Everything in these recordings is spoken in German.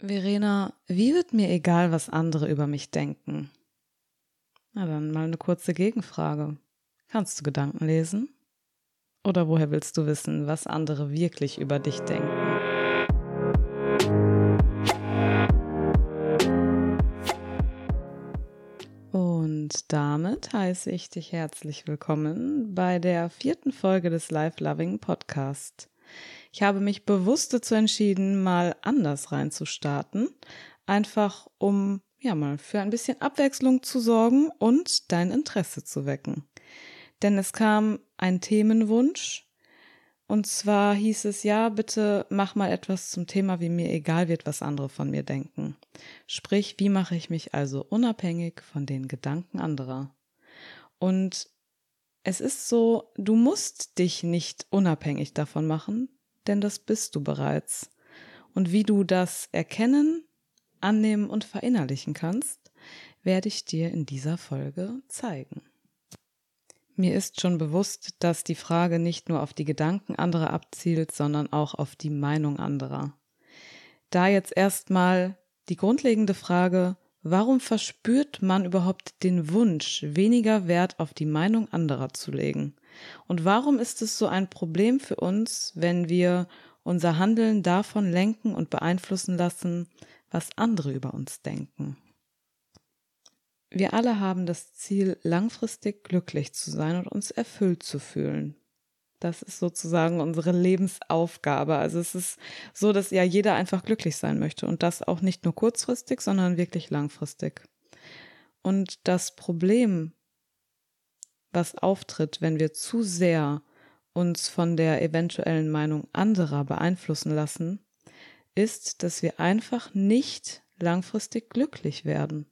Verena, wie wird mir egal, was andere über mich denken? Na dann mal eine kurze Gegenfrage. Kannst du Gedanken lesen? Oder woher willst du wissen, was andere wirklich über dich denken? Und damit heiße ich dich herzlich willkommen bei der vierten Folge des Life Loving Podcast. Ich habe mich bewusst dazu entschieden, mal anders reinzustarten, einfach um ja mal für ein bisschen Abwechslung zu sorgen und dein Interesse zu wecken. Denn es kam ein Themenwunsch, und zwar hieß es, ja, bitte mach mal etwas zum Thema, wie mir egal wird, was andere von mir denken. Sprich, wie mache ich mich also unabhängig von den Gedanken anderer? Und es ist so, du musst dich nicht unabhängig davon machen, denn das bist du bereits. Und wie du das erkennen, annehmen und verinnerlichen kannst, werde ich dir in dieser Folge zeigen. Mir ist schon bewusst, dass die Frage nicht nur auf die Gedanken anderer abzielt, sondern auch auf die Meinung anderer. Da jetzt erstmal die grundlegende Frage, warum verspürt man überhaupt den Wunsch, weniger Wert auf die Meinung anderer zu legen? Und warum ist es so ein Problem für uns, wenn wir unser Handeln davon lenken und beeinflussen lassen, was andere über uns denken? Wir alle haben das Ziel, langfristig glücklich zu sein und uns erfüllt zu fühlen. Das ist sozusagen unsere Lebensaufgabe. Also es ist so, dass ja jeder einfach glücklich sein möchte und das auch nicht nur kurzfristig, sondern wirklich langfristig. Und das Problem was auftritt, wenn wir zu sehr uns von der eventuellen Meinung anderer beeinflussen lassen, ist, dass wir einfach nicht langfristig glücklich werden.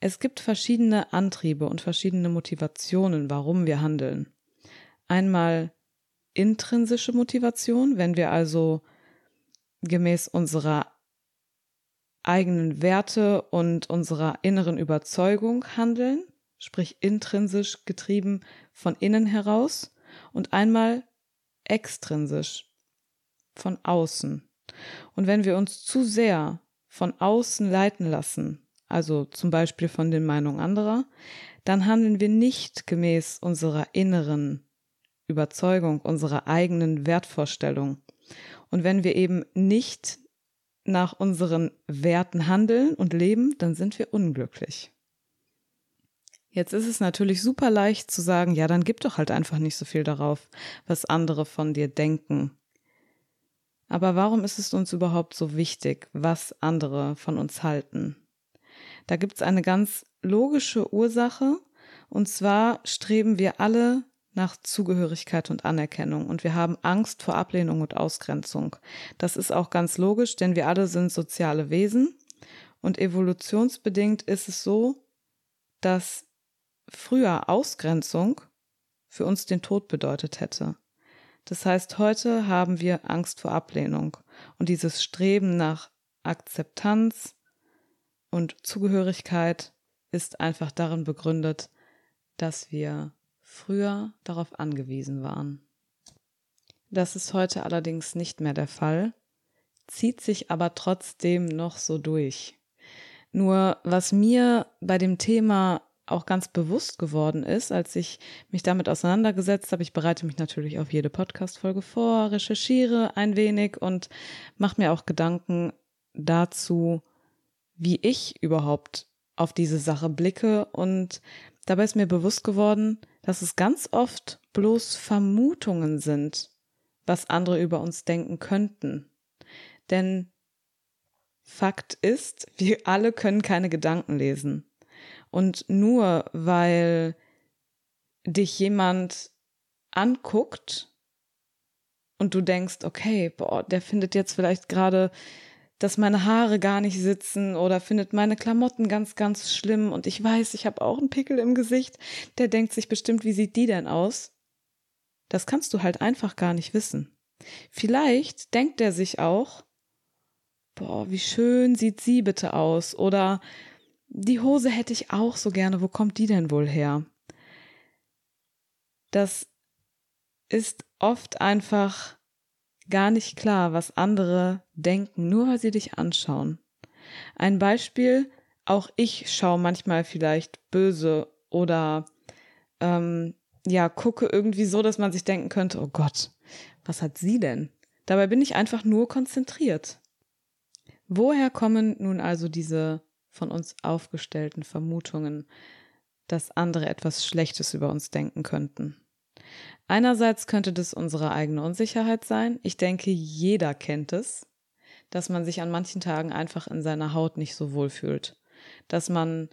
Es gibt verschiedene Antriebe und verschiedene Motivationen, warum wir handeln. Einmal intrinsische Motivation, wenn wir also gemäß unserer eigenen Werte und unserer inneren Überzeugung handeln sprich intrinsisch getrieben von innen heraus und einmal extrinsisch von außen. Und wenn wir uns zu sehr von außen leiten lassen, also zum Beispiel von den Meinungen anderer, dann handeln wir nicht gemäß unserer inneren Überzeugung, unserer eigenen Wertvorstellung. Und wenn wir eben nicht nach unseren Werten handeln und leben, dann sind wir unglücklich. Jetzt ist es natürlich super leicht zu sagen, ja, dann gib doch halt einfach nicht so viel darauf, was andere von dir denken. Aber warum ist es uns überhaupt so wichtig, was andere von uns halten? Da gibt's eine ganz logische Ursache, und zwar streben wir alle nach Zugehörigkeit und Anerkennung und wir haben Angst vor Ablehnung und Ausgrenzung. Das ist auch ganz logisch, denn wir alle sind soziale Wesen und evolutionsbedingt ist es so, dass früher Ausgrenzung für uns den Tod bedeutet hätte. Das heißt, heute haben wir Angst vor Ablehnung und dieses Streben nach Akzeptanz und Zugehörigkeit ist einfach darin begründet, dass wir früher darauf angewiesen waren. Das ist heute allerdings nicht mehr der Fall, zieht sich aber trotzdem noch so durch. Nur was mir bei dem Thema auch ganz bewusst geworden ist, als ich mich damit auseinandergesetzt habe. Ich bereite mich natürlich auf jede Podcast-Folge vor, recherchiere ein wenig und mache mir auch Gedanken dazu, wie ich überhaupt auf diese Sache blicke. Und dabei ist mir bewusst geworden, dass es ganz oft bloß Vermutungen sind, was andere über uns denken könnten. Denn Fakt ist, wir alle können keine Gedanken lesen. Und nur weil dich jemand anguckt und du denkst, okay, boah, der findet jetzt vielleicht gerade, dass meine Haare gar nicht sitzen oder findet meine Klamotten ganz, ganz schlimm und ich weiß, ich habe auch einen Pickel im Gesicht, der denkt sich bestimmt, wie sieht die denn aus? Das kannst du halt einfach gar nicht wissen. Vielleicht denkt er sich auch, boah, wie schön sieht sie bitte aus oder die Hose hätte ich auch so gerne. Wo kommt die denn wohl her? Das ist oft einfach gar nicht klar, was andere denken, nur weil sie dich anschauen. Ein Beispiel, auch ich schaue manchmal vielleicht böse oder ähm, ja, gucke irgendwie so, dass man sich denken könnte, oh Gott, was hat sie denn? Dabei bin ich einfach nur konzentriert. Woher kommen nun also diese von uns aufgestellten Vermutungen, dass andere etwas Schlechtes über uns denken könnten? Einerseits könnte das unsere eigene Unsicherheit sein. Ich denke, jeder kennt es, dass man sich an manchen Tagen einfach in seiner Haut nicht so wohl fühlt, dass man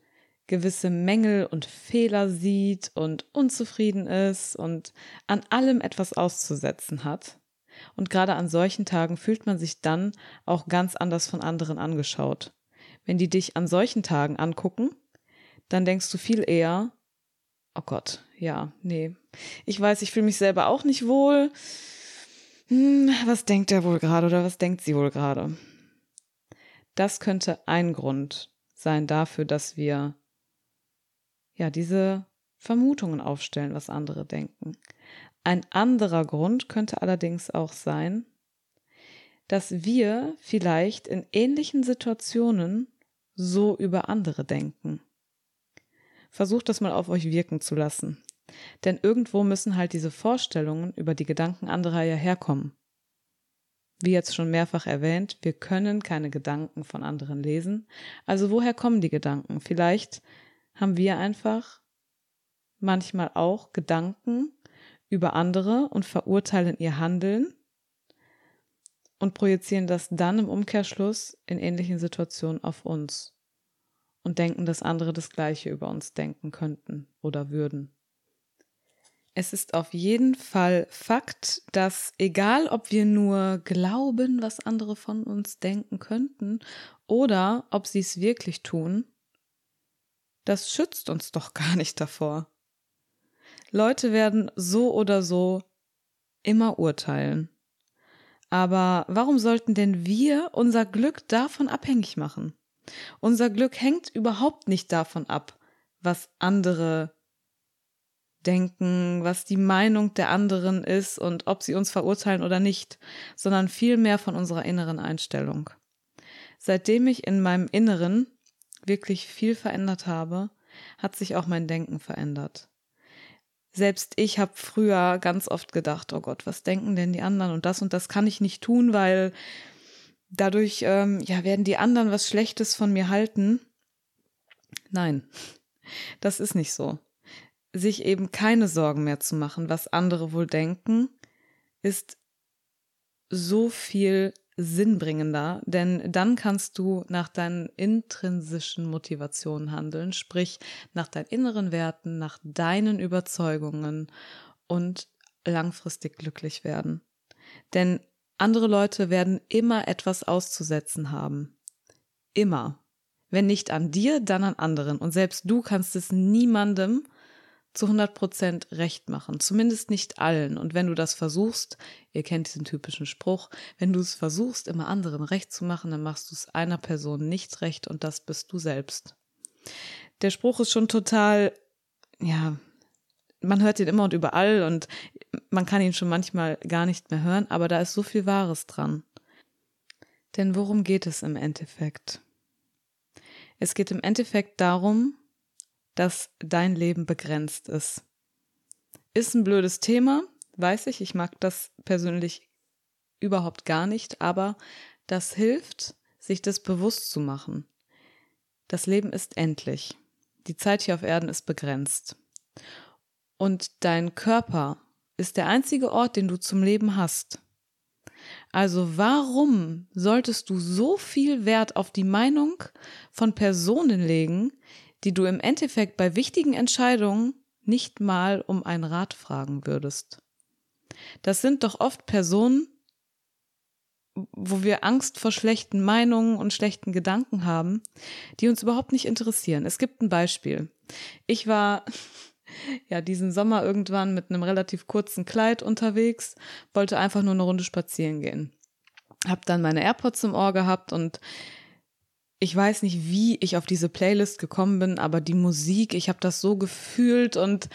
gewisse Mängel und Fehler sieht und unzufrieden ist und an allem etwas auszusetzen hat. Und gerade an solchen Tagen fühlt man sich dann auch ganz anders von anderen angeschaut. Wenn die dich an solchen Tagen angucken, dann denkst du viel eher, oh Gott, ja, nee. Ich weiß, ich fühle mich selber auch nicht wohl. Hm, was denkt er wohl gerade oder was denkt sie wohl gerade? Das könnte ein Grund sein dafür, dass wir ja diese Vermutungen aufstellen, was andere denken. Ein anderer Grund könnte allerdings auch sein, dass wir vielleicht in ähnlichen Situationen so über andere denken. Versucht das mal auf euch wirken zu lassen. Denn irgendwo müssen halt diese Vorstellungen über die Gedanken anderer ja herkommen. Wie jetzt schon mehrfach erwähnt, wir können keine Gedanken von anderen lesen. Also woher kommen die Gedanken? Vielleicht haben wir einfach manchmal auch Gedanken über andere und verurteilen ihr Handeln und projizieren das dann im Umkehrschluss in ähnlichen Situationen auf uns und denken, dass andere das Gleiche über uns denken könnten oder würden. Es ist auf jeden Fall Fakt, dass egal ob wir nur glauben, was andere von uns denken könnten oder ob sie es wirklich tun, das schützt uns doch gar nicht davor. Leute werden so oder so immer urteilen. Aber warum sollten denn wir unser Glück davon abhängig machen? Unser Glück hängt überhaupt nicht davon ab, was andere denken, was die Meinung der anderen ist und ob sie uns verurteilen oder nicht, sondern vielmehr von unserer inneren Einstellung. Seitdem ich in meinem Inneren wirklich viel verändert habe, hat sich auch mein Denken verändert. Selbst ich habe früher ganz oft gedacht, oh Gott, was denken denn die anderen und das und das kann ich nicht tun, weil dadurch ähm, ja werden die anderen was Schlechtes von mir halten. Nein, das ist nicht so. Sich eben keine Sorgen mehr zu machen, was andere wohl denken, ist so viel sinnbringender, denn dann kannst du nach deinen intrinsischen Motivationen handeln, sprich nach deinen inneren Werten, nach deinen Überzeugungen und langfristig glücklich werden. Denn andere Leute werden immer etwas auszusetzen haben. Immer. Wenn nicht an dir, dann an anderen. Und selbst du kannst es niemandem zu 100 Prozent recht machen. Zumindest nicht allen. Und wenn du das versuchst, ihr kennt diesen typischen Spruch, wenn du es versuchst, immer anderen recht zu machen, dann machst du es einer Person nicht recht und das bist du selbst. Der Spruch ist schon total, ja, man hört ihn immer und überall und man kann ihn schon manchmal gar nicht mehr hören, aber da ist so viel Wahres dran. Denn worum geht es im Endeffekt? Es geht im Endeffekt darum, dass dein Leben begrenzt ist. Ist ein blödes Thema, weiß ich, ich mag das persönlich überhaupt gar nicht, aber das hilft, sich das bewusst zu machen. Das Leben ist endlich. Die Zeit hier auf Erden ist begrenzt. Und dein Körper ist der einzige Ort, den du zum Leben hast. Also warum solltest du so viel Wert auf die Meinung von Personen legen, die du im Endeffekt bei wichtigen Entscheidungen nicht mal um einen Rat fragen würdest. Das sind doch oft Personen, wo wir Angst vor schlechten Meinungen und schlechten Gedanken haben, die uns überhaupt nicht interessieren. Es gibt ein Beispiel. Ich war ja diesen Sommer irgendwann mit einem relativ kurzen Kleid unterwegs, wollte einfach nur eine Runde spazieren gehen. Hab dann meine AirPods im Ohr gehabt und ich weiß nicht, wie ich auf diese Playlist gekommen bin, aber die Musik, ich habe das so gefühlt und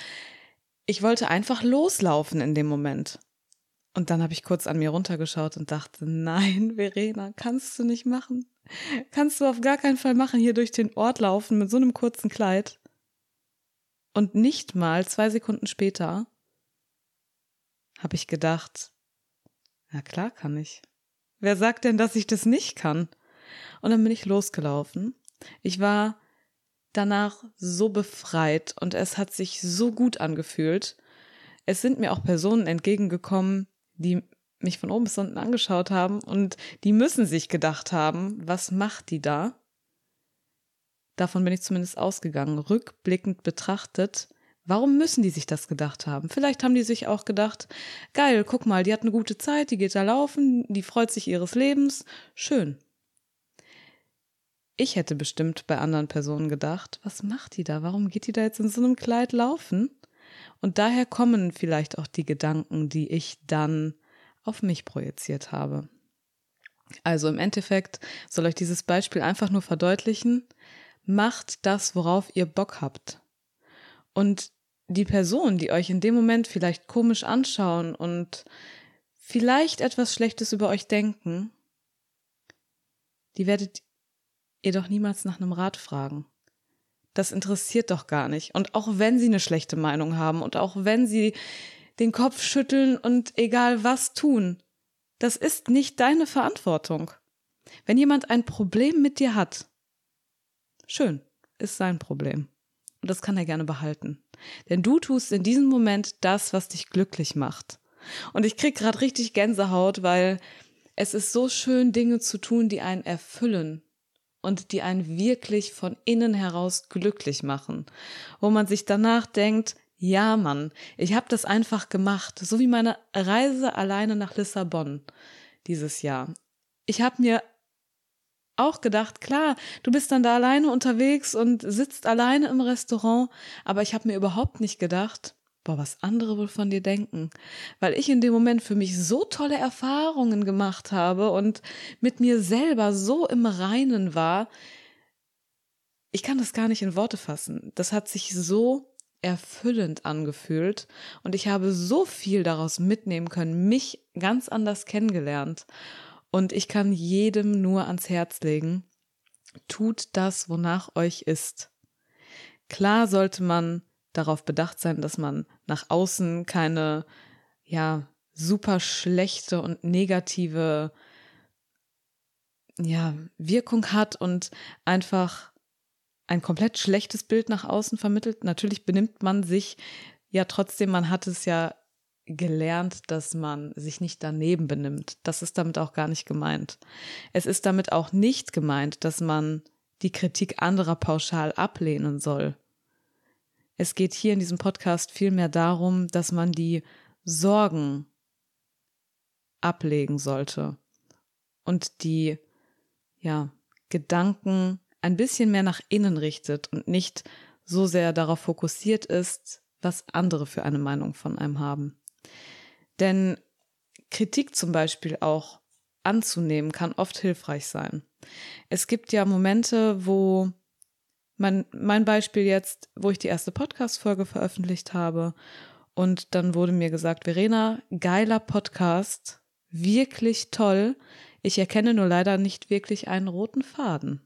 ich wollte einfach loslaufen in dem Moment. Und dann habe ich kurz an mir runtergeschaut und dachte, nein, Verena, kannst du nicht machen. Kannst du auf gar keinen Fall machen, hier durch den Ort laufen mit so einem kurzen Kleid. Und nicht mal zwei Sekunden später habe ich gedacht, na klar kann ich. Wer sagt denn, dass ich das nicht kann? Und dann bin ich losgelaufen. Ich war danach so befreit und es hat sich so gut angefühlt. Es sind mir auch Personen entgegengekommen, die mich von oben bis unten angeschaut haben und die müssen sich gedacht haben, was macht die da? Davon bin ich zumindest ausgegangen. Rückblickend betrachtet, warum müssen die sich das gedacht haben? Vielleicht haben die sich auch gedacht, geil, guck mal, die hat eine gute Zeit, die geht da laufen, die freut sich ihres Lebens, schön. Ich hätte bestimmt bei anderen Personen gedacht, was macht die da? Warum geht die da jetzt in so einem Kleid laufen? Und daher kommen vielleicht auch die Gedanken, die ich dann auf mich projiziert habe. Also im Endeffekt soll euch dieses Beispiel einfach nur verdeutlichen, macht das, worauf ihr Bock habt. Und die Personen, die euch in dem Moment vielleicht komisch anschauen und vielleicht etwas Schlechtes über euch denken, die werdet ihr doch niemals nach einem Rat fragen. Das interessiert doch gar nicht. Und auch wenn sie eine schlechte Meinung haben und auch wenn sie den Kopf schütteln und egal was tun, das ist nicht deine Verantwortung. Wenn jemand ein Problem mit dir hat, schön, ist sein Problem. Und das kann er gerne behalten. Denn du tust in diesem Moment das, was dich glücklich macht. Und ich krieg gerade richtig Gänsehaut, weil es ist so schön, Dinge zu tun, die einen erfüllen und die einen wirklich von innen heraus glücklich machen, wo man sich danach denkt, ja, Mann, ich habe das einfach gemacht, so wie meine Reise alleine nach Lissabon dieses Jahr. Ich habe mir auch gedacht, klar, du bist dann da alleine unterwegs und sitzt alleine im Restaurant, aber ich habe mir überhaupt nicht gedacht, boah, was andere wohl von dir denken, weil ich in dem Moment für mich so tolle Erfahrungen gemacht habe und mit mir selber so im Reinen war. Ich kann das gar nicht in Worte fassen. Das hat sich so erfüllend angefühlt und ich habe so viel daraus mitnehmen können, mich ganz anders kennengelernt. Und ich kann jedem nur ans Herz legen, tut das, wonach euch ist. Klar sollte man darauf bedacht sein, dass man nach außen keine, ja, super schlechte und negative, ja, Wirkung hat und einfach ein komplett schlechtes Bild nach außen vermittelt. Natürlich benimmt man sich ja trotzdem, man hat es ja gelernt, dass man sich nicht daneben benimmt. Das ist damit auch gar nicht gemeint. Es ist damit auch nicht gemeint, dass man die Kritik anderer pauschal ablehnen soll. Es geht hier in diesem Podcast vielmehr darum, dass man die Sorgen ablegen sollte und die ja, Gedanken ein bisschen mehr nach innen richtet und nicht so sehr darauf fokussiert ist, was andere für eine Meinung von einem haben. Denn Kritik zum Beispiel auch anzunehmen kann oft hilfreich sein. Es gibt ja Momente, wo mein, mein Beispiel jetzt, wo ich die erste Podcast-Folge veröffentlicht habe und dann wurde mir gesagt, Verena, geiler Podcast, wirklich toll. Ich erkenne nur leider nicht wirklich einen roten Faden.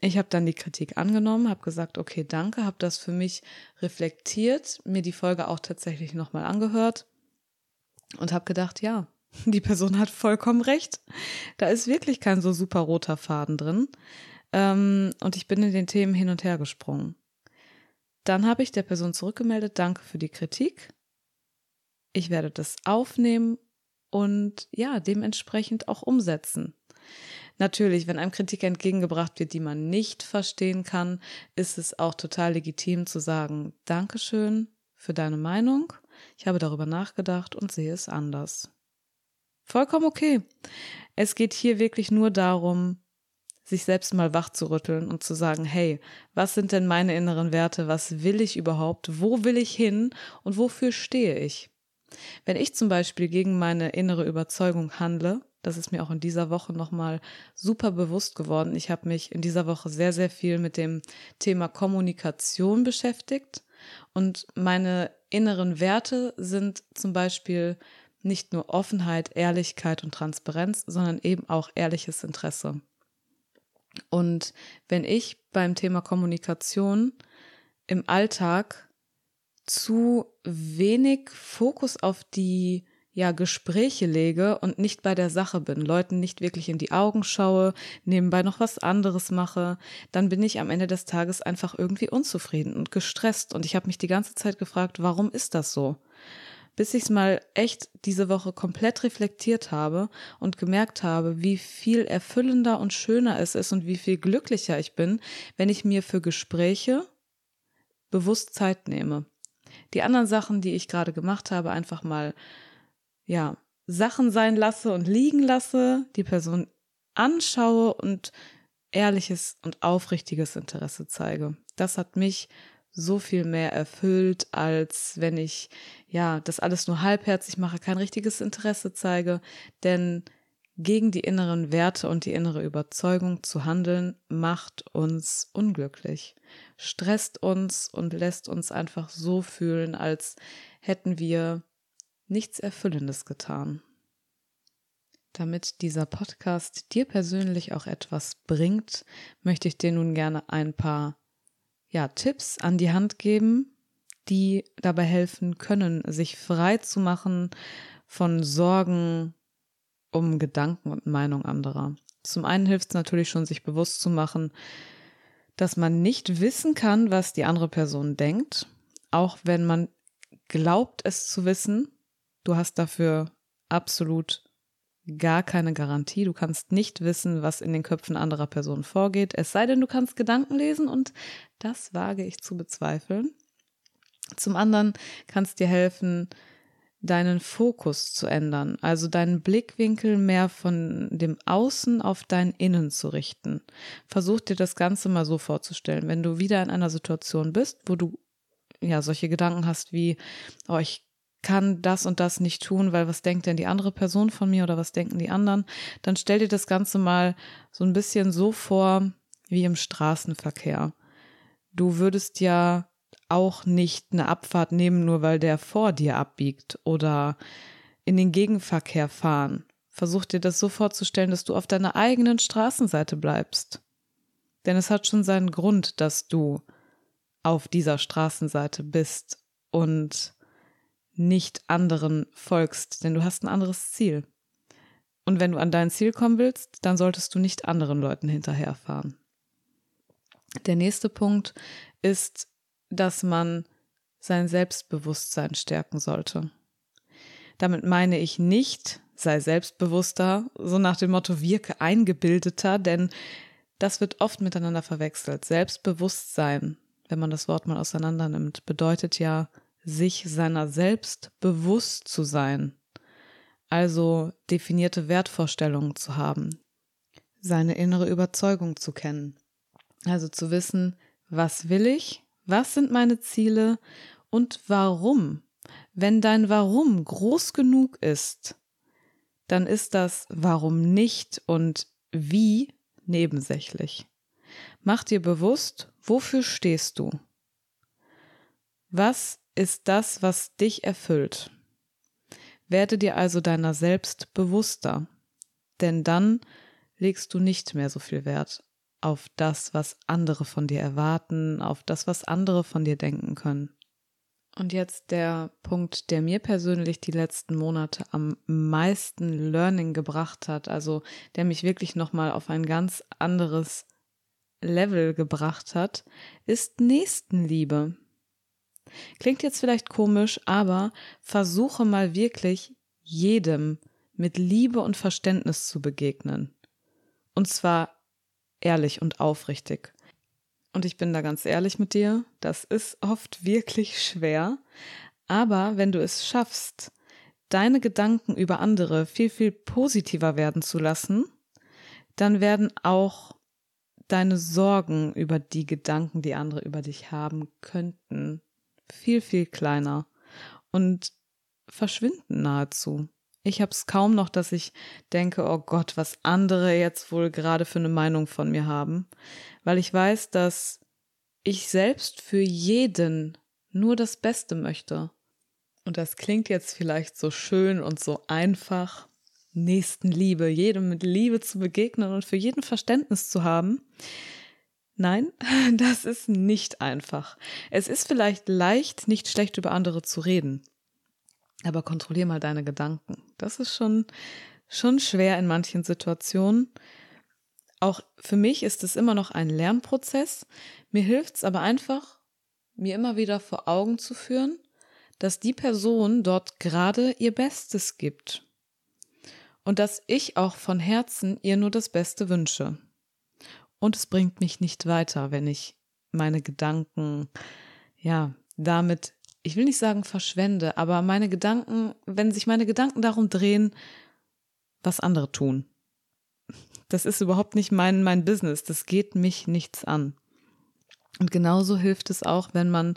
Ich habe dann die Kritik angenommen, habe gesagt, okay, danke, habe das für mich reflektiert, mir die Folge auch tatsächlich nochmal angehört und habe gedacht, ja, die Person hat vollkommen recht. Da ist wirklich kein so super roter Faden drin. Ähm, und ich bin in den Themen hin und her gesprungen. Dann habe ich der Person zurückgemeldet, danke für die Kritik. Ich werde das aufnehmen und ja, dementsprechend auch umsetzen. Natürlich, wenn einem Kritik entgegengebracht wird, die man nicht verstehen kann, ist es auch total legitim zu sagen, Dankeschön für deine Meinung. Ich habe darüber nachgedacht und sehe es anders. Vollkommen okay. Es geht hier wirklich nur darum, sich selbst mal wach zu rütteln und zu sagen, hey, was sind denn meine inneren Werte? Was will ich überhaupt? Wo will ich hin? Und wofür stehe ich? Wenn ich zum Beispiel gegen meine innere Überzeugung handle, das ist mir auch in dieser Woche nochmal super bewusst geworden. Ich habe mich in dieser Woche sehr, sehr viel mit dem Thema Kommunikation beschäftigt und meine inneren Werte sind zum Beispiel nicht nur Offenheit, Ehrlichkeit und Transparenz, sondern eben auch ehrliches Interesse. Und wenn ich beim Thema Kommunikation im Alltag zu wenig Fokus auf die ja Gespräche lege und nicht bei der Sache bin, Leuten nicht wirklich in die Augen schaue, nebenbei noch was anderes mache, dann bin ich am Ende des Tages einfach irgendwie unzufrieden und gestresst und ich habe mich die ganze Zeit gefragt, warum ist das so? Bis ich es mal echt diese Woche komplett reflektiert habe und gemerkt habe, wie viel erfüllender und schöner es ist und wie viel glücklicher ich bin, wenn ich mir für Gespräche bewusst Zeit nehme. Die anderen Sachen, die ich gerade gemacht habe, einfach mal ja, Sachen sein lasse und liegen lasse, die Person anschaue und ehrliches und aufrichtiges Interesse zeige. Das hat mich so viel mehr erfüllt, als wenn ich ja das alles nur halbherzig mache, kein richtiges Interesse zeige, denn gegen die inneren Werte und die innere Überzeugung zu handeln, macht uns unglücklich, stresst uns und lässt uns einfach so fühlen, als hätten wir nichts Erfüllendes getan. Damit dieser Podcast dir persönlich auch etwas bringt, möchte ich dir nun gerne ein paar ja, Tipps an die Hand geben, die dabei helfen können, sich frei zu machen von Sorgen um Gedanken und Meinung anderer. Zum einen hilft es natürlich schon, sich bewusst zu machen, dass man nicht wissen kann, was die andere Person denkt, auch wenn man glaubt es zu wissen, Du hast dafür absolut gar keine Garantie. Du kannst nicht wissen, was in den Köpfen anderer Personen vorgeht, es sei denn, du kannst Gedanken lesen und das wage ich zu bezweifeln. Zum anderen kann es dir helfen, deinen Fokus zu ändern, also deinen Blickwinkel mehr von dem Außen auf dein Innen zu richten. Versuch dir das Ganze mal so vorzustellen, wenn du wieder in einer Situation bist, wo du ja solche Gedanken hast wie, oh, ich kann das und das nicht tun, weil was denkt denn die andere Person von mir oder was denken die anderen, dann stell dir das Ganze mal so ein bisschen so vor wie im Straßenverkehr. Du würdest ja auch nicht eine Abfahrt nehmen, nur weil der vor dir abbiegt oder in den Gegenverkehr fahren. Versuch dir das so vorzustellen, dass du auf deiner eigenen Straßenseite bleibst. Denn es hat schon seinen Grund, dass du auf dieser Straßenseite bist und nicht anderen folgst, denn du hast ein anderes Ziel. Und wenn du an dein Ziel kommen willst, dann solltest du nicht anderen Leuten hinterherfahren. Der nächste Punkt ist, dass man sein Selbstbewusstsein stärken sollte. Damit meine ich nicht, sei selbstbewusster, so nach dem Motto wirke eingebildeter, denn das wird oft miteinander verwechselt. Selbstbewusstsein, wenn man das Wort mal auseinander nimmt, bedeutet ja sich seiner selbst bewusst zu sein, also definierte Wertvorstellungen zu haben, seine innere Überzeugung zu kennen, also zu wissen, was will ich, was sind meine Ziele und warum. Wenn dein Warum groß genug ist, dann ist das Warum nicht und wie nebensächlich. Mach dir bewusst, wofür stehst du? Was ist das, was dich erfüllt. Werde dir also deiner selbst bewusster, denn dann legst du nicht mehr so viel Wert auf das, was andere von dir erwarten, auf das, was andere von dir denken können. Und jetzt der Punkt, der mir persönlich die letzten Monate am meisten Learning gebracht hat, also der mich wirklich nochmal auf ein ganz anderes Level gebracht hat, ist Nächstenliebe. Klingt jetzt vielleicht komisch, aber versuche mal wirklich jedem mit Liebe und Verständnis zu begegnen. Und zwar ehrlich und aufrichtig. Und ich bin da ganz ehrlich mit dir, das ist oft wirklich schwer, aber wenn du es schaffst, deine Gedanken über andere viel, viel positiver werden zu lassen, dann werden auch deine Sorgen über die Gedanken, die andere über dich haben könnten, viel, viel kleiner und verschwinden nahezu. Ich habe es kaum noch, dass ich denke, oh Gott, was andere jetzt wohl gerade für eine Meinung von mir haben, weil ich weiß, dass ich selbst für jeden nur das Beste möchte Und das klingt jetzt vielleicht so schön und so einfach, Nächstenliebe, jedem mit Liebe zu begegnen und für jeden Verständnis zu haben. Nein, das ist nicht einfach. Es ist vielleicht leicht, nicht schlecht über andere zu reden. Aber kontrollier mal deine Gedanken. Das ist schon, schon schwer in manchen Situationen. Auch für mich ist es immer noch ein Lernprozess. Mir hilft es aber einfach, mir immer wieder vor Augen zu führen, dass die Person dort gerade ihr Bestes gibt. Und dass ich auch von Herzen ihr nur das Beste wünsche. Und es bringt mich nicht weiter, wenn ich meine Gedanken, ja, damit, ich will nicht sagen verschwende, aber meine Gedanken, wenn sich meine Gedanken darum drehen, was andere tun. Das ist überhaupt nicht mein, mein Business. Das geht mich nichts an. Und genauso hilft es auch, wenn man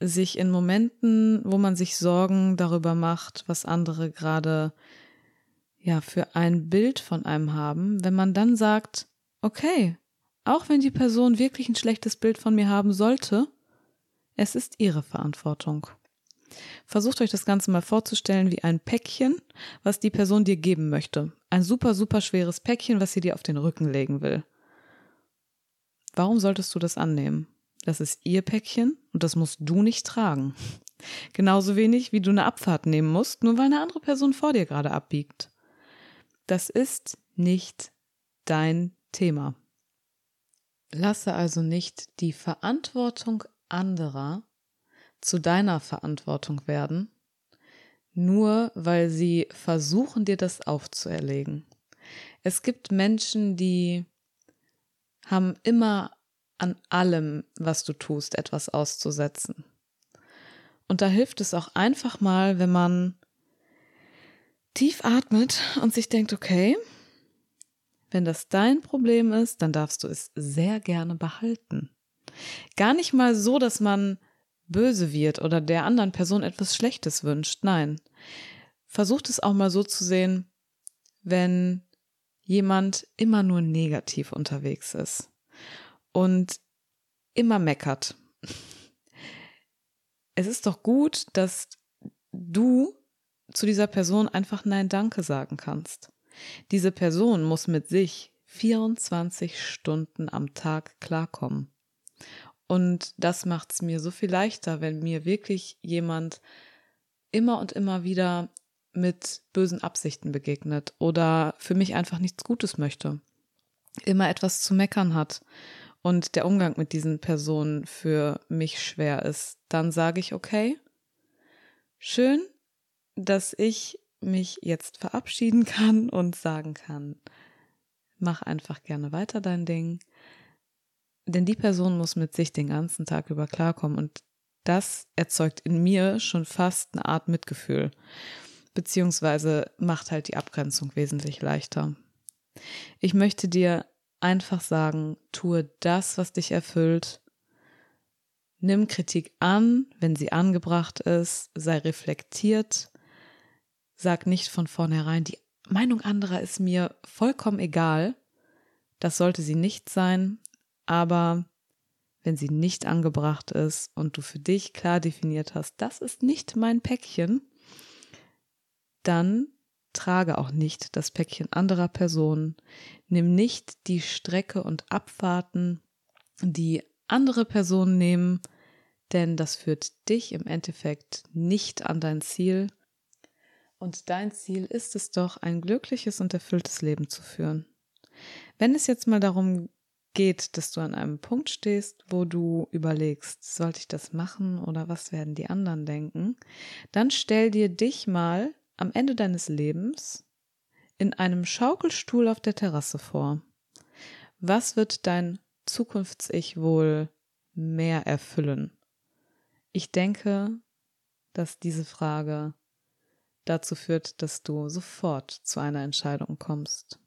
sich in Momenten, wo man sich Sorgen darüber macht, was andere gerade ja für ein Bild von einem haben, wenn man dann sagt, okay, auch wenn die Person wirklich ein schlechtes Bild von mir haben sollte, es ist ihre Verantwortung. Versucht euch das Ganze mal vorzustellen wie ein Päckchen, was die Person dir geben möchte. Ein super, super schweres Päckchen, was sie dir auf den Rücken legen will. Warum solltest du das annehmen? Das ist ihr Päckchen und das musst du nicht tragen. Genauso wenig, wie du eine Abfahrt nehmen musst, nur weil eine andere Person vor dir gerade abbiegt. Das ist nicht dein Thema. Lasse also nicht die Verantwortung anderer zu deiner Verantwortung werden, nur weil sie versuchen, dir das aufzuerlegen. Es gibt Menschen, die haben immer an allem, was du tust, etwas auszusetzen. Und da hilft es auch einfach mal, wenn man tief atmet und sich denkt, okay, wenn das dein Problem ist, dann darfst du es sehr gerne behalten. Gar nicht mal so, dass man böse wird oder der anderen Person etwas Schlechtes wünscht. Nein. Versucht es auch mal so zu sehen, wenn jemand immer nur negativ unterwegs ist und immer meckert. Es ist doch gut, dass du zu dieser Person einfach Nein Danke sagen kannst. Diese Person muss mit sich 24 Stunden am Tag klarkommen. Und das macht es mir so viel leichter, wenn mir wirklich jemand immer und immer wieder mit bösen Absichten begegnet oder für mich einfach nichts Gutes möchte, immer etwas zu meckern hat und der Umgang mit diesen Personen für mich schwer ist, dann sage ich, okay, schön, dass ich mich jetzt verabschieden kann und sagen kann, mach einfach gerne weiter dein Ding. Denn die Person muss mit sich den ganzen Tag über klarkommen und das erzeugt in mir schon fast eine Art Mitgefühl, beziehungsweise macht halt die Abgrenzung wesentlich leichter. Ich möchte dir einfach sagen, tue das, was dich erfüllt. Nimm Kritik an, wenn sie angebracht ist, sei reflektiert, sag nicht von vornherein, die Meinung anderer ist mir vollkommen egal. Das sollte sie nicht sein, aber wenn sie nicht angebracht ist und du für dich klar definiert hast, das ist nicht mein Päckchen, dann trage auch nicht das Päckchen anderer Personen. Nimm nicht die Strecke und Abfahrten, die andere Personen nehmen, denn das führt dich im Endeffekt nicht an dein Ziel. Und dein Ziel ist es doch, ein glückliches und erfülltes Leben zu führen. Wenn es jetzt mal darum geht, dass du an einem Punkt stehst, wo du überlegst, sollte ich das machen oder was werden die anderen denken, dann stell dir dich mal am Ende deines Lebens in einem Schaukelstuhl auf der Terrasse vor. Was wird dein Zukunfts-Ich wohl mehr erfüllen? Ich denke, dass diese Frage dazu führt, dass du sofort zu einer Entscheidung kommst.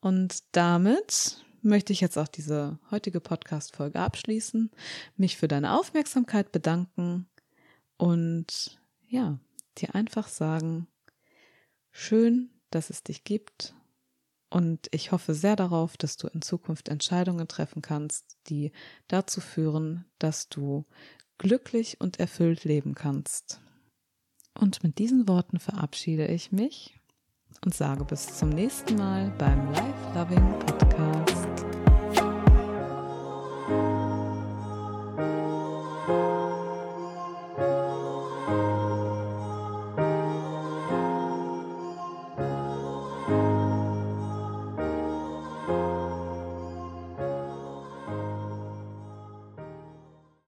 Und damit möchte ich jetzt auch diese heutige Podcast-Folge abschließen, mich für deine Aufmerksamkeit bedanken und ja, dir einfach sagen, schön, dass es dich gibt und ich hoffe sehr darauf, dass du in Zukunft Entscheidungen treffen kannst, die dazu führen, dass du glücklich und erfüllt leben kannst. Und mit diesen Worten verabschiede ich mich und sage bis zum nächsten Mal beim Life Loving Podcast.